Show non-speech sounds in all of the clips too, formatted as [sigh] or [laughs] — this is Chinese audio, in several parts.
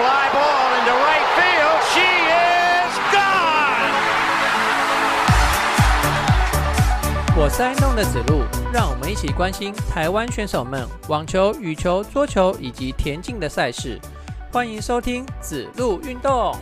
fly ball into right field. She is gone. 我是爱弄的子路，让我们一起关心台湾选手们网球、羽球、桌球以及田径的赛事。欢迎收听子路运动。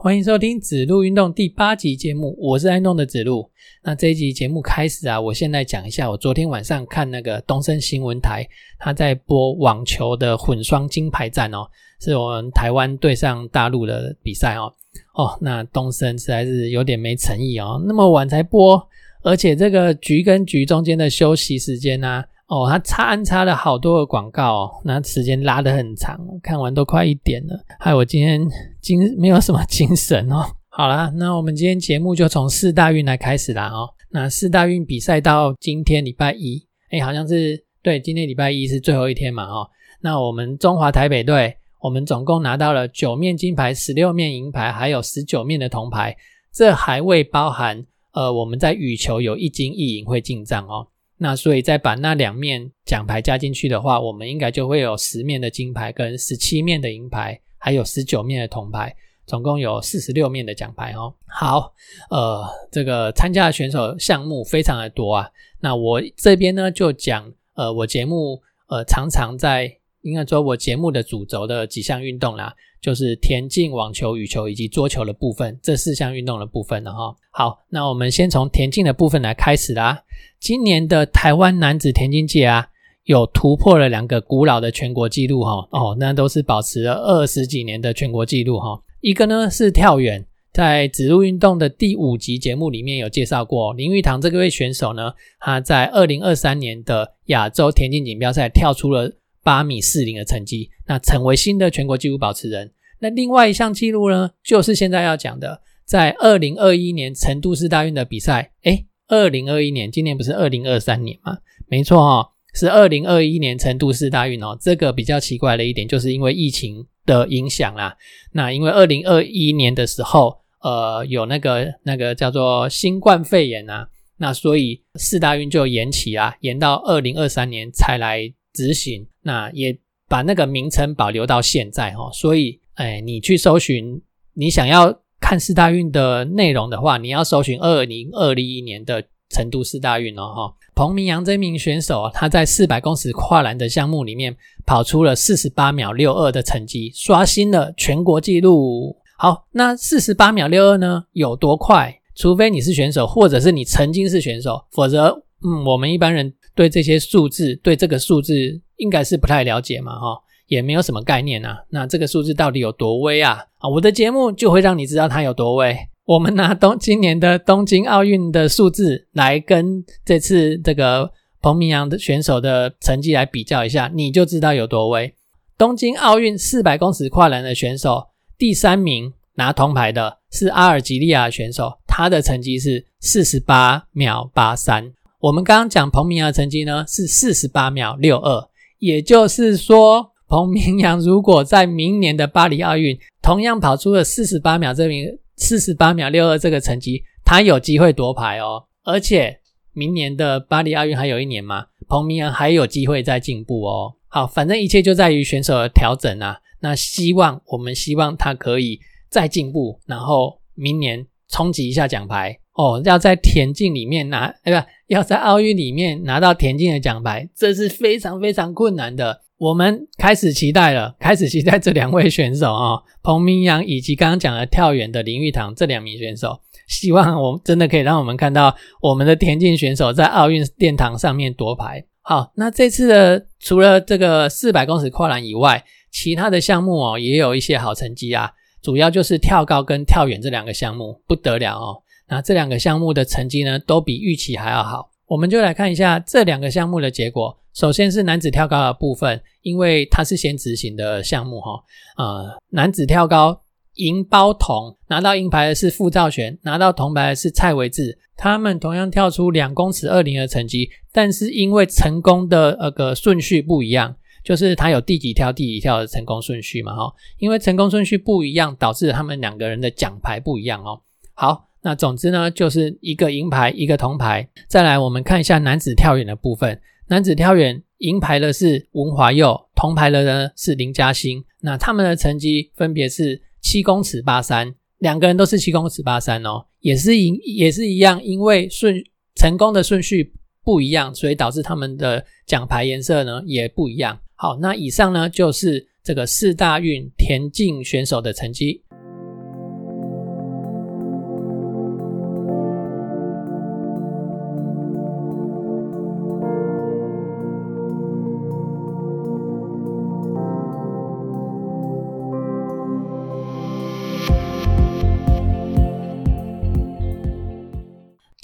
欢迎收听子路运动第八集节目，我是爱弄的子路。那这一集节目开始啊，我现在讲一下，我昨天晚上看那个东森新闻台，他在播网球的混双金牌战哦，是我们台湾对上大陆的比赛哦。哦，那东森实在是有点没诚意哦，那么晚才播，而且这个局跟局中间的休息时间呢？哦，他插安插了好多的广告，哦，那时间拉得很长，看完都快一点了，害我今天精没有什么精神哦。好啦，那我们今天节目就从四大运来开始啦哦。那四大运比赛到今天礼拜一，哎，好像是对，今天礼拜一是最后一天嘛哦。那我们中华台北队，我们总共拿到了九面金牌、十六面银牌，还有十九面的铜牌，这还未包含呃我们在羽球有一金一银会进账哦。那所以再把那两面奖牌加进去的话，我们应该就会有十面的金牌跟十七面的银牌，还有十九面的铜牌，总共有四十六面的奖牌哦。好，呃，这个参加的选手项目非常的多啊。那我这边呢就讲，呃，我节目呃常常在应该说我节目的主轴的几项运动啦。就是田径、网球、羽球以及桌球的部分，这四项运动的部分了哈。好，那我们先从田径的部分来开始啦。今年的台湾男子田径界啊，有突破了两个古老的全国纪录哈。哦，那都是保持了二十几年的全国纪录哈。一个呢是跳远，在指路运动的第五集节目里面有介绍过，林玉堂这位选手呢，他在二零二三年的亚洲田径锦标赛跳出了。八米四零的成绩，那成为新的全国纪录保持人。那另外一项纪录呢，就是现在要讲的，在二零二一年成都市大运的比赛。诶二零二一年，今年不是二零二三年吗？没错哦，是二零二一年成都市大运哦。这个比较奇怪的一点，就是因为疫情的影响啦。那因为二零二一年的时候，呃，有那个那个叫做新冠肺炎啊，那所以四大运就延期啊，延到二零二三年才来。执行那也把那个名称保留到现在哈，所以哎，你去搜寻你想要看四大运的内容的话，你要搜寻二零二零一年的成都四大运哦哈。彭明阳这名选手，他在四百公尺跨栏的项目里面跑出了四十八秒六二的成绩，刷新了全国纪录。好，那四十八秒六二呢有多快？除非你是选手，或者是你曾经是选手，否则嗯，我们一般人。对这些数字，对这个数字应该是不太了解嘛，哈，也没有什么概念啊。那这个数字到底有多威啊？啊，我的节目就会让你知道它有多威。我们拿东今年的东京奥运的数字来跟这次这个彭明阳的选手的成绩来比较一下，你就知道有多威。东京奥运四百公尺跨栏的选手，第三名拿铜牌的是阿尔及利亚选手，他的成绩是四十八秒八三。我们刚刚讲彭明阳的成绩呢是四十八秒六二，也就是说，彭明阳如果在明年的巴黎奥运同样跑出了四十八秒这名四十八秒六二这个成绩，他有机会夺牌哦。而且明年的巴黎奥运还有一年嘛，彭明阳还有机会再进步哦。好，反正一切就在于选手的调整啊。那希望我们希望他可以再进步，然后明年冲击一下奖牌。哦，要在田径里面拿，哎不，要在奥运里面拿到田径的奖牌，这是非常非常困难的。我们开始期待了，开始期待这两位选手啊，彭明阳以及刚刚讲的跳远的林玉堂这两名选手，希望我真的可以让我们看到我们的田径选手在奥运殿堂上面夺牌。好，那这次的除了这个四百公尺跨栏以外，其他的项目哦也有一些好成绩啊，主要就是跳高跟跳远这两个项目不得了哦。那这两个项目的成绩呢，都比预期还要好。我们就来看一下这两个项目的结果。首先是男子跳高的部分，因为它是先执行的项目哈。呃，男子跳高银包铜，拿到银牌的是傅兆璇，拿到铜牌的是蔡维志。他们同样跳出两公尺二零的成绩，但是因为成功的那个顺序不一样，就是他有第几跳第几跳的成功顺序嘛哈。因为成功顺序不一样，导致他们两个人的奖牌不一样哦。好，那总之呢，就是一个银牌，一个铜牌。再来，我们看一下男子跳远的部分。男子跳远，银牌的是文华佑，铜牌的呢是林嘉欣。那他们的成绩分别是七公尺八三，两个人都是七公尺八三哦，也是一也是一样，因为顺成功的顺序不一样，所以导致他们的奖牌颜色呢也不一样。好，那以上呢就是这个四大运田径选手的成绩。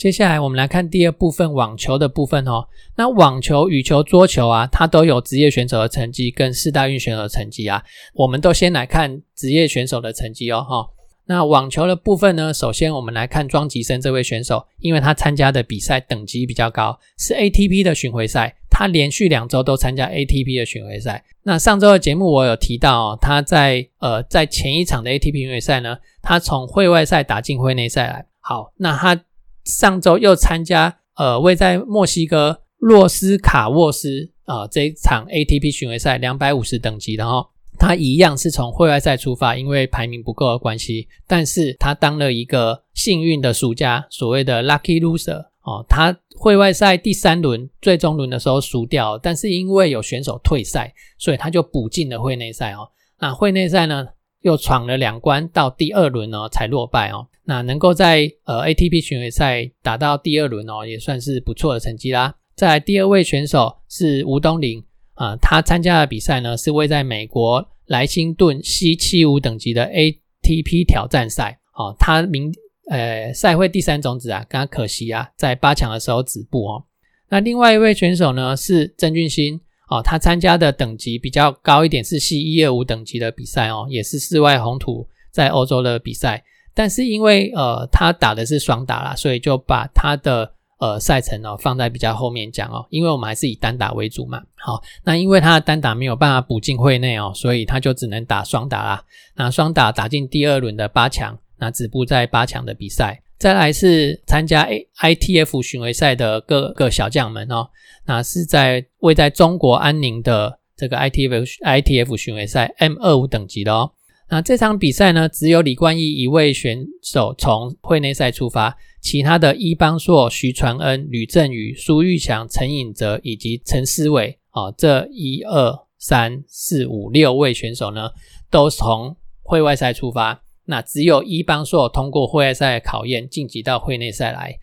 接下来我们来看第二部分网球的部分哦。那网球、羽球、桌球啊，它都有职业选手的成绩跟四大运选手的成绩啊。我们都先来看职业选手的成绩哦。哈，那网球的部分呢，首先我们来看庄吉生这位选手，因为他参加的比赛等级比较高，是 ATP 的巡回赛，他连续两周都参加 ATP 的巡回赛。那上周的节目我有提到哦，他在呃在前一场的 ATP 巡回赛呢，他从会外赛打进会内赛来。好，那他。上周又参加呃位在墨西哥洛斯卡沃斯啊这一场 ATP 巡回赛两百五十等级的哦，他一样是从会外赛出发，因为排名不够的关系，但是他当了一个幸运的输家，所谓的 lucky loser 哦，他会外赛第三轮最终轮的时候输掉，但是因为有选手退赛，所以他就补进了会内赛哦。那会内赛呢又闯了两关，到第二轮呢才落败哦。那能够在呃 ATP 巡回赛打到第二轮哦，也算是不错的成绩啦。再来第二位选手是吴东林啊，他参加的比赛呢是位在美国莱辛顿 C 七五等级的 ATP 挑战赛哦，他明呃赛会第三种子啊，刚刚可惜啊，在八强的时候止步哦。那另外一位选手呢是曾俊欣哦，他参加的等级比较高一点，是 C 一二五等级的比赛哦，也是室外红土在欧洲的比赛。但是因为呃他打的是双打啦，所以就把他的呃赛程哦放在比较后面讲哦，因为我们还是以单打为主嘛。好，那因为他的单打没有办法补进会内哦，所以他就只能打双打啦。那双打打进第二轮的八强，那止步在八强的比赛。再来是参加 A I T F 巡回赛的各个小将们哦，那是在位在中国安宁的这个 I T F I T F 巡回赛 M 二五等级的哦。那这场比赛呢，只有李冠毅一位选手从会内赛出发，其他的伊邦硕、徐传恩、吕振宇、苏玉强、陈颖哲以及陈思伟啊，这一二三四五六位选手呢，都从会外赛出发。那只有伊邦硕通过会外赛考验，晋级到会内赛来。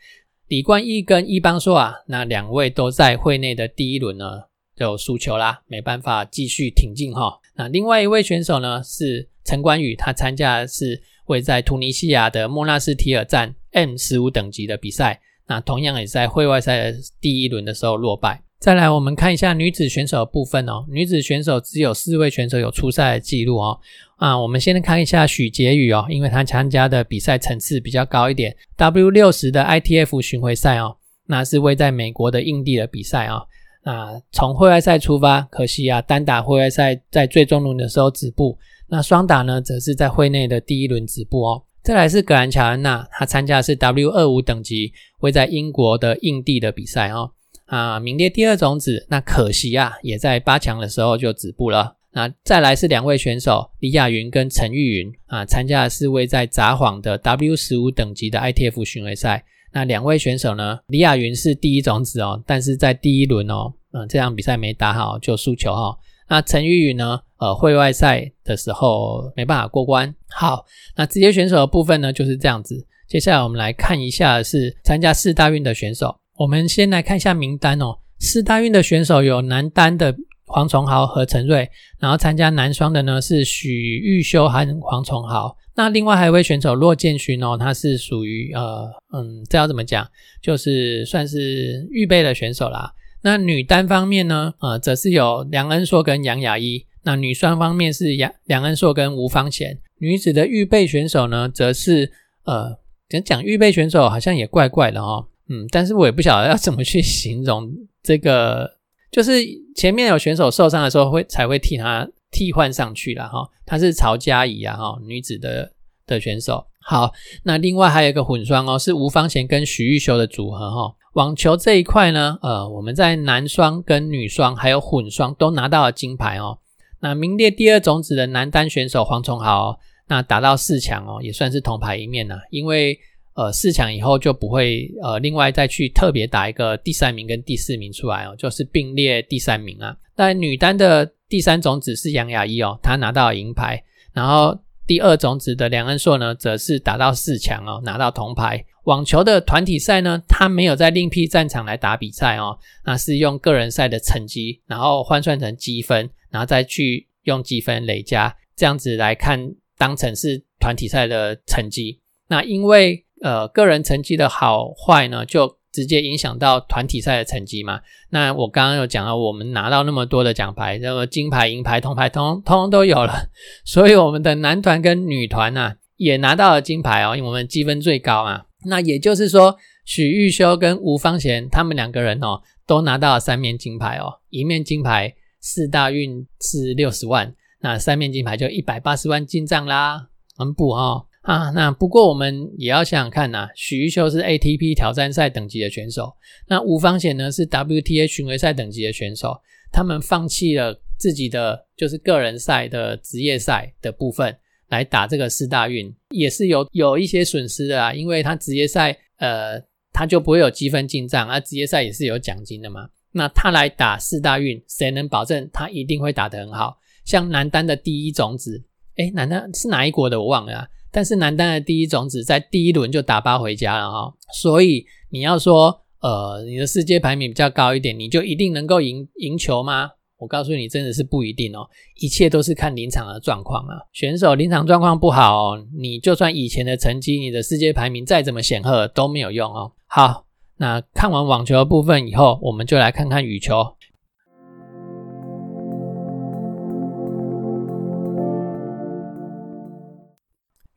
李冠毅跟伊邦硕啊，那两位都在会内的第一轮呢就输球啦，没办法继续挺进哈。那另外一位选手呢是。陈冠宇他参加的是位在突尼西亚的莫纳斯提尔站 M 十五等级的比赛，那同样也在会外赛的第一轮的时候落败。再来，我们看一下女子选手部分哦。女子选手只有四位选手有出赛的记录哦。啊，我们先看一下许婕妤哦，因为她参加的比赛层次比较高一点，W 六十的 ITF 巡回赛哦，那是位在美国的印地的比赛啊。那从会外赛出发，可惜啊，单打会外赛在最终轮的时候止步。那双打呢，则是在会内的第一轮止步哦。再来是格兰乔安娜，她参加的是 W 二五等级，会在英国的印地的比赛哦。啊，名列第二种子，那可惜啊，也在八强的时候就止步了。那再来是两位选手李雅云跟陈玉云啊，参加的是位在札幌的 W 十五等级的 ITF 巡回赛。那两位选手呢，李雅云是第一种子哦，但是在第一轮哦，嗯，这场比赛没打好就输球哈。那陈玉云呢？呃，会外赛的时候没办法过关。好，那职业选手的部分呢就是这样子。接下来我们来看一下是参加四大运的选手。我们先来看一下名单哦。四大运的选手有男单的黄崇豪和陈瑞，然后参加男双的呢是许玉修和黄崇豪。那另外还有一位选手骆建勋哦，他是属于呃嗯，这要怎么讲？就是算是预备的选手啦。那女单方面呢，呃，则是有梁恩硕跟杨雅一。那女双方面是杨梁恩硕跟吴芳贤。女子的预备选手呢，则是呃，讲讲预备选手好像也怪怪的哦，嗯，但是我也不晓得要怎么去 [laughs] 形容这个，就是前面有选手受伤的时候会才会替他替换上去了哈。她是曹佳怡啊哈，女子的的选手。好，那另外还有一个混双哦，是吴方贤跟许玉修的组合哈。网球这一块呢，呃，我们在男双跟女双还有混双都拿到了金牌哦。那名列第二种子的男单选手黄崇豪，那打到四强哦，也算是铜牌一面呐。因为呃四强以后就不会呃另外再去特别打一个第三名跟第四名出来哦，就是并列第三名啊。但女单的第三种子是杨雅一哦，她拿到银牌，然后。第二种子的梁恩硕呢，则是打到四强哦，拿到铜牌。网球的团体赛呢，他没有在另辟战场来打比赛哦，那是用个人赛的成绩，然后换算成积分，然后再去用积分累加，这样子来看，当成是团体赛的成绩。那因为呃个人成绩的好坏呢，就直接影响到团体赛的成绩嘛？那我刚刚有讲到，我们拿到那么多的奖牌，那么金牌、银牌、铜牌，通通都有了。[laughs] 所以我们的男团跟女团呢，也拿到了金牌哦，因为我们积分最高啊。那也就是说，许玉修跟吴方贤他们两个人哦，都拿到了三面金牌哦。一面金牌四大运是六十万，那三面金牌就一百八十万进账啦，很补哦。啊，那不过我们也要想想看呐，许玉秀是 ATP 挑战赛等级的选手，那吴方贤呢是 WTA 巡回赛等级的选手，他们放弃了自己的就是个人赛的职业赛的部分来打这个四大运，也是有有一些损失的啊，因为他职业赛呃他就不会有积分进账，而职业赛也是有奖金的嘛，那他来打四大运，谁能保证他一定会打得很好？像男单的第一种子，诶，男单是哪一国的我忘了。但是男单的第一种子在第一轮就打八回家了哈，所以你要说呃你的世界排名比较高一点，你就一定能够赢赢球吗？我告诉你，真的是不一定哦，一切都是看临场的状况啊。选手临场状况不好，你就算以前的成绩，你的世界排名再怎么显赫都没有用哦。好，那看完网球的部分以后，我们就来看看羽球。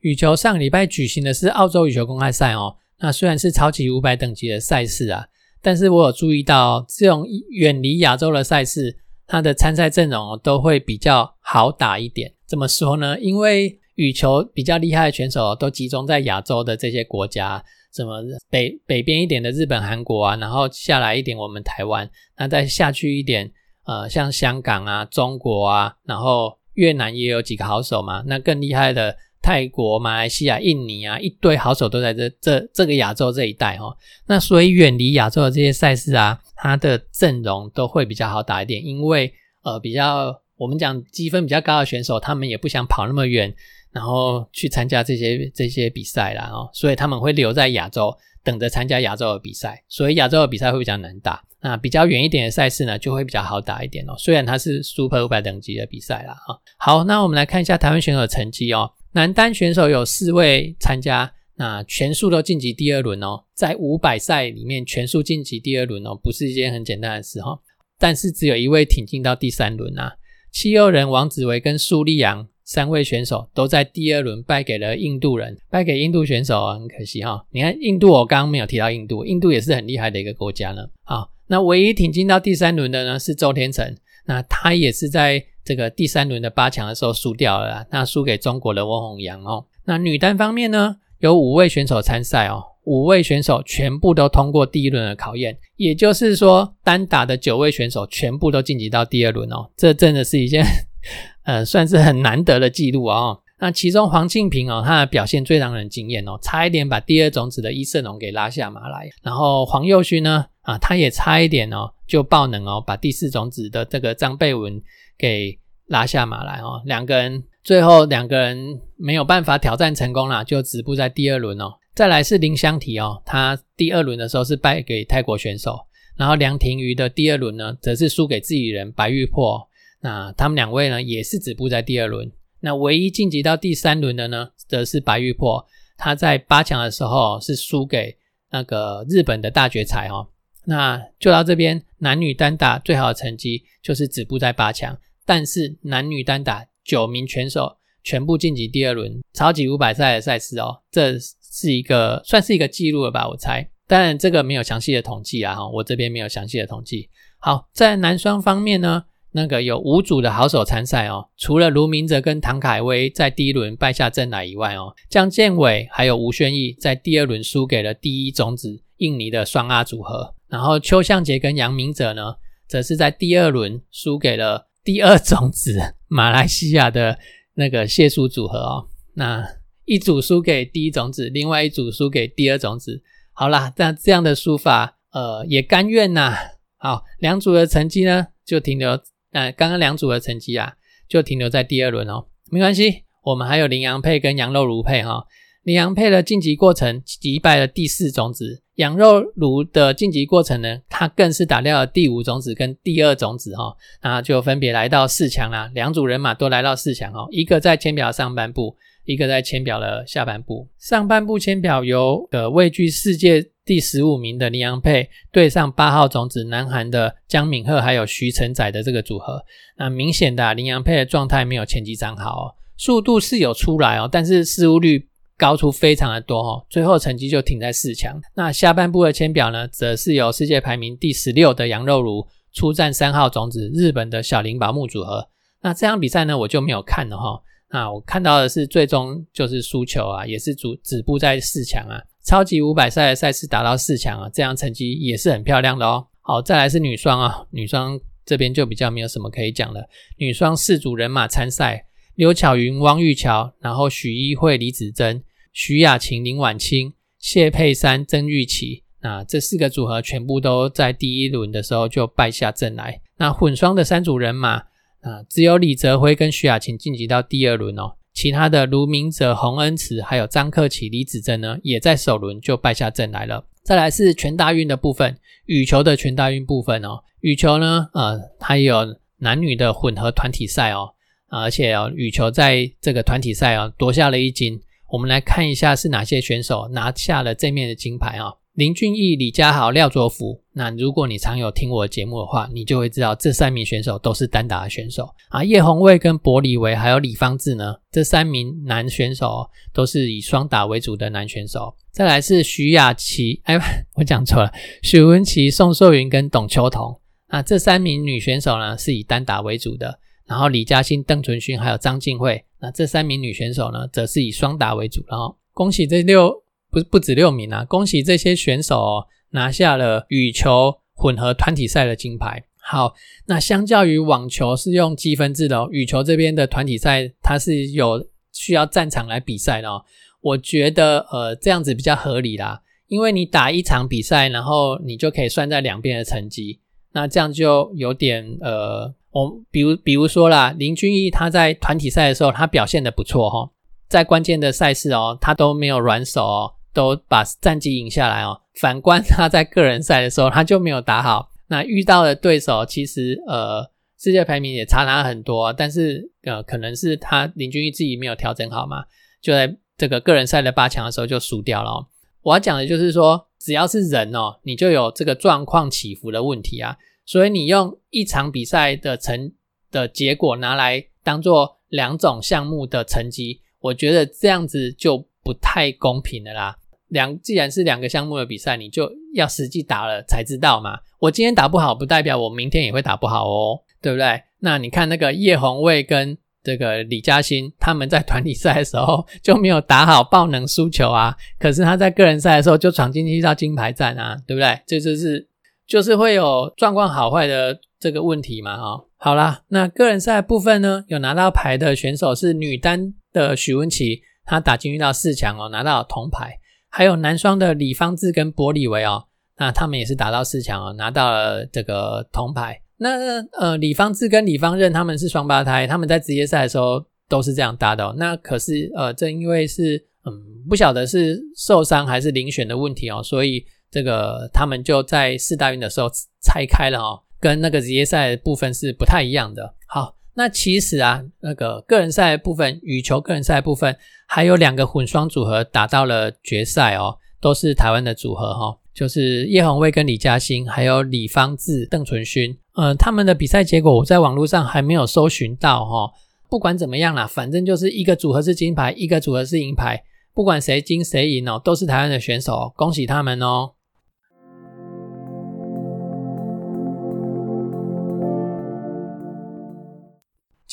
羽球上礼拜举行的是澳洲羽球公开赛哦。那虽然是超级五百等级的赛事啊，但是我有注意到这种远离亚洲的赛事，它的参赛阵容都会比较好打一点。怎么说呢？因为羽球比较厉害的选手都集中在亚洲的这些国家，什么北北边一点的日本、韩国啊，然后下来一点我们台湾，那再下去一点，呃，像香港啊、中国啊，然后越南也有几个好手嘛。那更厉害的。泰国、马来西亚、印尼啊，一堆好手都在这这这个亚洲这一带哈。那所以远离亚洲的这些赛事啊，它的阵容都会比较好打一点，因为呃比较我们讲积分比较高的选手，他们也不想跑那么远，然后去参加这些这些比赛啦哦，所以他们会留在亚洲，等着参加亚洲的比赛。所以亚洲的比赛会比较难打，那比较远一点的赛事呢，就会比较好打一点哦。虽然它是 Super 五百等级的比赛啦哈。好，那我们来看一下台湾选手的成绩哦。男单选手有四位参加，那全数都晋级第二轮哦。在五百赛里面，全数晋级第二轮哦，不是一件很简单的事哈。但是只有一位挺进到第三轮啊。七欧人王子维跟苏利扬三位选手都在第二轮败给了印度人，败给印度选手很可惜哈。你看印度，我刚刚没有提到印度，印度也是很厉害的一个国家呢。好，那唯一挺进到第三轮的呢是周天成，那他也是在。这个第三轮的八强的时候输掉了，那输给中国的翁宏阳哦。那女单方面呢，有五位选手参赛哦，五位选手全部都通过第一轮的考验，也就是说，单打的九位选手全部都晋级到第二轮哦。这真的是一件，[laughs] 呃，算是很难得的记录哦。那其中黄庆平哦，他的表现最让人惊艳哦，差一点把第二种子的伊瑟农给拉下马来。然后黄佑勋呢，啊，他也差一点哦，就爆能哦，把第四种子的这个张贝文。给拉下马来哦，两个人最后两个人没有办法挑战成功了，就止步在第二轮哦。再来是林香缇哦，他第二轮的时候是败给泰国选手，然后梁廷瑜的第二轮呢，则是输给自己人白玉珀。那他们两位呢，也是止步在第二轮。那唯一晋级到第三轮的呢，则是白玉珀，他在八强的时候是输给那个日本的大绝才哦。那就到这边，男女单打最好的成绩就是止步在八强。但是男女单打九名选手全部晋级第二轮超级五百赛的赛事哦，这是一个算是一个记录了吧？我猜。当然这个没有详细的统计啊，我这边没有详细的统计。好，在男双方面呢，那个有五组的好手参赛哦，除了卢明哲跟唐凯威在第一轮败下阵来以外哦，江建伟还有吴宣义在第二轮输给了第一种子印尼的双阿组合，然后邱向杰跟杨明哲呢，则是在第二轮输给了第二种子马来西亚的那个谢淑组合哦，那一组输给第一种子，另外一组输给第二种子。好啦，那这样的输法，呃，也甘愿呐。好，两组的成绩呢，就停留。呃刚刚两组的成绩啊，就停留在第二轮哦，没关系，我们还有羚羊配跟羊肉炉配哈。羚羊配的晋级过程击败了第四种子，羊肉炉的晋级过程呢，它更是打掉了第五种子跟第二种子哈，那就分别来到四强啦。两组人马都来到四强哦，一个在签表上半部，一个在签表的下半部。上半部签表由呃位居世界。第十五名的林洋配对上八号种子南韩的姜敏赫还有徐承宰的这个组合，那明显的林洋配的状态没有前几场好哦，速度是有出来哦，但是失误率高出非常的多哦，最后成绩就停在四强。那下半部的签表呢，则是由世界排名第十六的杨肉如出战三号种子日本的小林宝木组合。那这场比赛呢，我就没有看了哈，那我看到的是最终就是输球啊，也是主止步在四强啊。超级五百赛的赛事打到四强啊，这样成绩也是很漂亮的哦。好，再来是女双啊，女双这边就比较没有什么可以讲了。女双四组人马参赛，刘巧云、汪玉桥，然后许一慧、李子珍、徐雅琴、林婉清、谢佩珊、曾玉琪，那这四个组合全部都在第一轮的时候就败下阵来。那混双的三组人马啊，只有李泽辉跟徐雅琴晋级到第二轮哦。其他的卢明哲、洪恩慈，还有张克启、李子珍呢，也在首轮就败下阵来了。再来是全大运的部分，羽球的全大运部分哦。羽球呢，呃，它有男女的混合团体赛哦，而且哦，羽球在这个团体赛哦夺下了一金。我们来看一下是哪些选手拿下了这面的金牌啊？林俊逸、李佳豪、廖卓福。那如果你常有听我的节目的话，你就会知道这三名选手都是单打的选手啊。叶红卫、跟柏李维还有李方志呢，这三名男选手都是以双打为主的男选手。再来是徐雅琪，哎，我讲错了，许文琪、宋秀云跟董秋彤。那这三名女选手呢，是以单打为主的。然后李嘉欣、邓淳勋还有张静慧，那这三名女选手呢，则是以双打为主。然后恭喜这六。不不止六名啊！恭喜这些选手，拿下了羽球混合团体赛的金牌。好，那相较于网球是用积分制的哦，羽球这边的团体赛它是有需要战场来比赛的哦。我觉得呃这样子比较合理啦，因为你打一场比赛，然后你就可以算在两边的成绩，那这样就有点呃，我比如比如说啦，林俊逸他在团体赛的时候他表现的不错哈，在关键的赛事哦，他都没有软手哦。都把战绩赢下来哦。反观他在个人赛的时候，他就没有打好。那遇到的对手其实呃世界排名也差他很多，但是呃可能是他林俊逸自己没有调整好嘛，就在这个个人赛的八强的时候就输掉了。我要讲的就是说，只要是人哦，你就有这个状况起伏的问题啊。所以你用一场比赛的成的结果拿来当做两种项目的成绩，我觉得这样子就不太公平的啦。两既然是两个项目的比赛，你就要实际打了才知道嘛。我今天打不好，不代表我明天也会打不好哦，对不对？那你看那个叶红卫跟这个李嘉欣，他们在团体赛的时候就没有打好，爆能输球啊。可是他在个人赛的时候就闯进去到金牌战啊，对不对？这就是就是会有状况好坏的这个问题嘛，哈。好啦，那个人赛部分呢，有拿到牌的选手是女单的许文琪，她打进遇到四强哦，拿到铜牌。还有男双的李方志跟博里维哦，那他们也是打到四强哦，拿到了这个铜牌。那呃，李方志跟李方任他们是双胞胎，他们在职业赛的时候都是这样搭的。哦那可是呃，正因为是嗯，不晓得是受伤还是遴选的问题哦，所以这个他们就在四大运的时候拆开了哦，跟那个职业赛部分是不太一样的。好。那其实啊，那个个人赛部分，羽球个人赛部分，还有两个混双组合打到了决赛哦，都是台湾的组合哈，就是叶红卫跟李嘉欣，还有李方志、邓淳勋，嗯，他们的比赛结果我在网络上还没有搜寻到哈。不管怎么样啦，反正就是一个组合是金牌，一个组合是银牌，不管谁金谁银哦，都是台湾的选手，恭喜他们哦。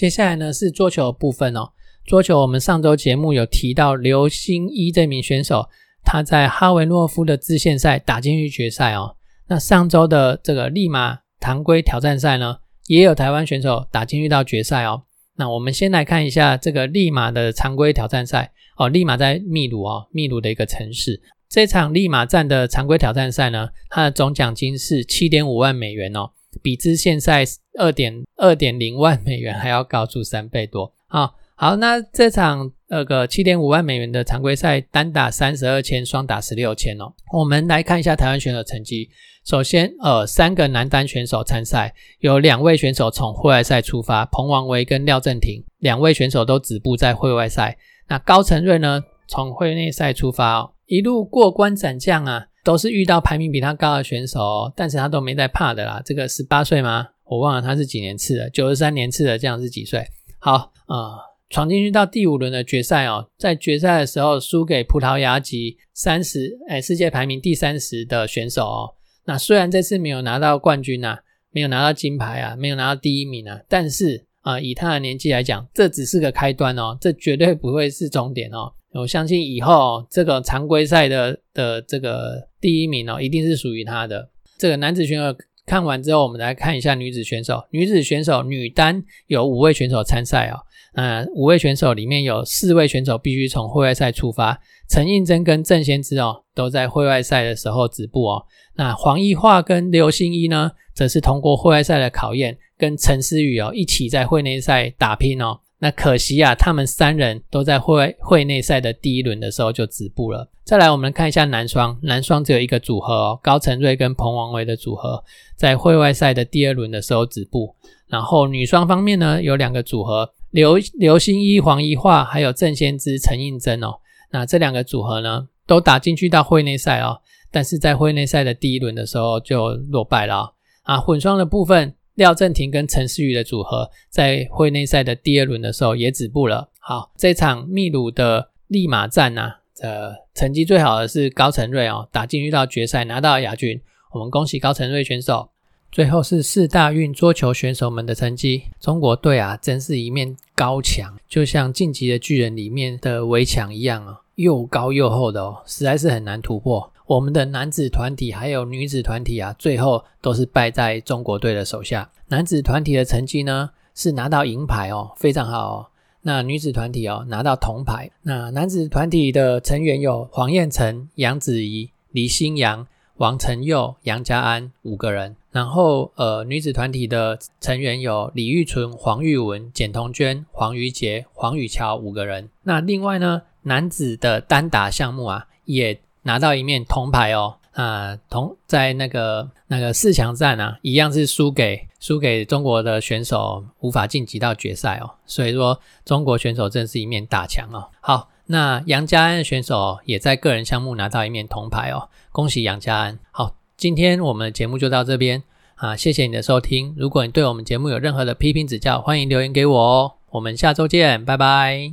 接下来呢是桌球部分哦。桌球我们上周节目有提到刘星一这名选手，他在哈维诺夫的支线赛打进去决赛哦。那上周的这个利马常规挑战赛呢，也有台湾选手打进去到决赛哦。那我们先来看一下这个利马的常规挑战赛哦，利马在秘鲁哦，秘鲁的一个城市。这场利马站的常规挑战赛呢，它的总奖金是七点五万美元哦，比支线赛二点二点零万美元还要高出三倍多啊。好，那这场那个七点五万美元的常规赛，单打三十二千，双打十六千哦。我们来看一下台湾选手成绩。首先，呃，三个男单选手参赛，有两位选手从户外赛出发，彭王维跟廖正廷两位选手都止步在户外赛。那高承瑞呢，从会内赛出发哦。一路过关斩将啊，都是遇到排名比他高的选手，哦但是他都没在怕的啦。这个十八岁吗？我忘了他是几年次的，九十三年次的，这样是几岁？好啊，闯进去到第五轮的决赛哦，在决赛的时候输给葡萄牙籍三十哎世界排名第三十的选手哦。那虽然这次没有拿到冠军呐，没有拿到金牌啊，没有拿到第一名啊，但是啊，以他的年纪来讲，这只是个开端哦，这绝对不会是终点哦。我相信以后这个常规赛的的这个第一名哦，一定是属于他的。这个男子选手看完之后，我们来看一下女子选手。女子选手女单有五位选手参赛哦，那五位选手里面有四位选手必须从户外赛出发，陈映真跟郑先知哦都在户外赛的时候止步哦。那黄义化跟刘心一呢，则是通过户外赛的考验，跟陈思雨哦一起在会内赛打拼哦。那可惜啊，他们三人都在会会内赛的第一轮的时候就止步了。再来，我们看一下男双，男双只有一个组合哦，高承瑞跟彭王维的组合，在会外赛的第二轮的时候止步。然后女双方面呢，有两个组合，刘刘星一、黄怡桦，还有郑先知、陈映真哦。那这两个组合呢，都打进去到会内赛哦，但是在会内赛的第一轮的时候就落败了啊。混双的部分。廖正廷跟陈思宇的组合在会内赛的第二轮的时候也止步了。好，这场秘鲁的利马战呢，呃，成绩最好的是高承瑞哦，打进遇到决赛拿到亚军。我们恭喜高承瑞选手。最后是四大运桌球选手们的成绩。中国队啊，真是一面高墙，就像晋级的巨人里面的围墙一样啊，又高又厚的哦，实在是很难突破。我们的男子团体还有女子团体啊，最后都是败在中国队的手下。男子团体的成绩呢是拿到银牌哦，非常好哦。那女子团体哦拿到铜牌。那男子团体的成员有黄彦成、杨子怡、李新阳、王承佑、杨家安五个人。然后呃，女子团体的成员有李玉纯、黄玉文、简彤娟、黄瑜杰、黄宇乔五个人。那另外呢，男子的单打项目啊也。拿到一面铜牌哦，啊，铜在那个那个四强战啊，一样是输给输给中国的选手，无法晋级到决赛哦。所以说，中国选手真是一面大墙哦。好，那杨家安选手也在个人项目拿到一面铜牌哦，恭喜杨家安。好，今天我们的节目就到这边啊，谢谢你的收听。如果你对我们节目有任何的批评指教，欢迎留言给我哦。我们下周见，拜拜。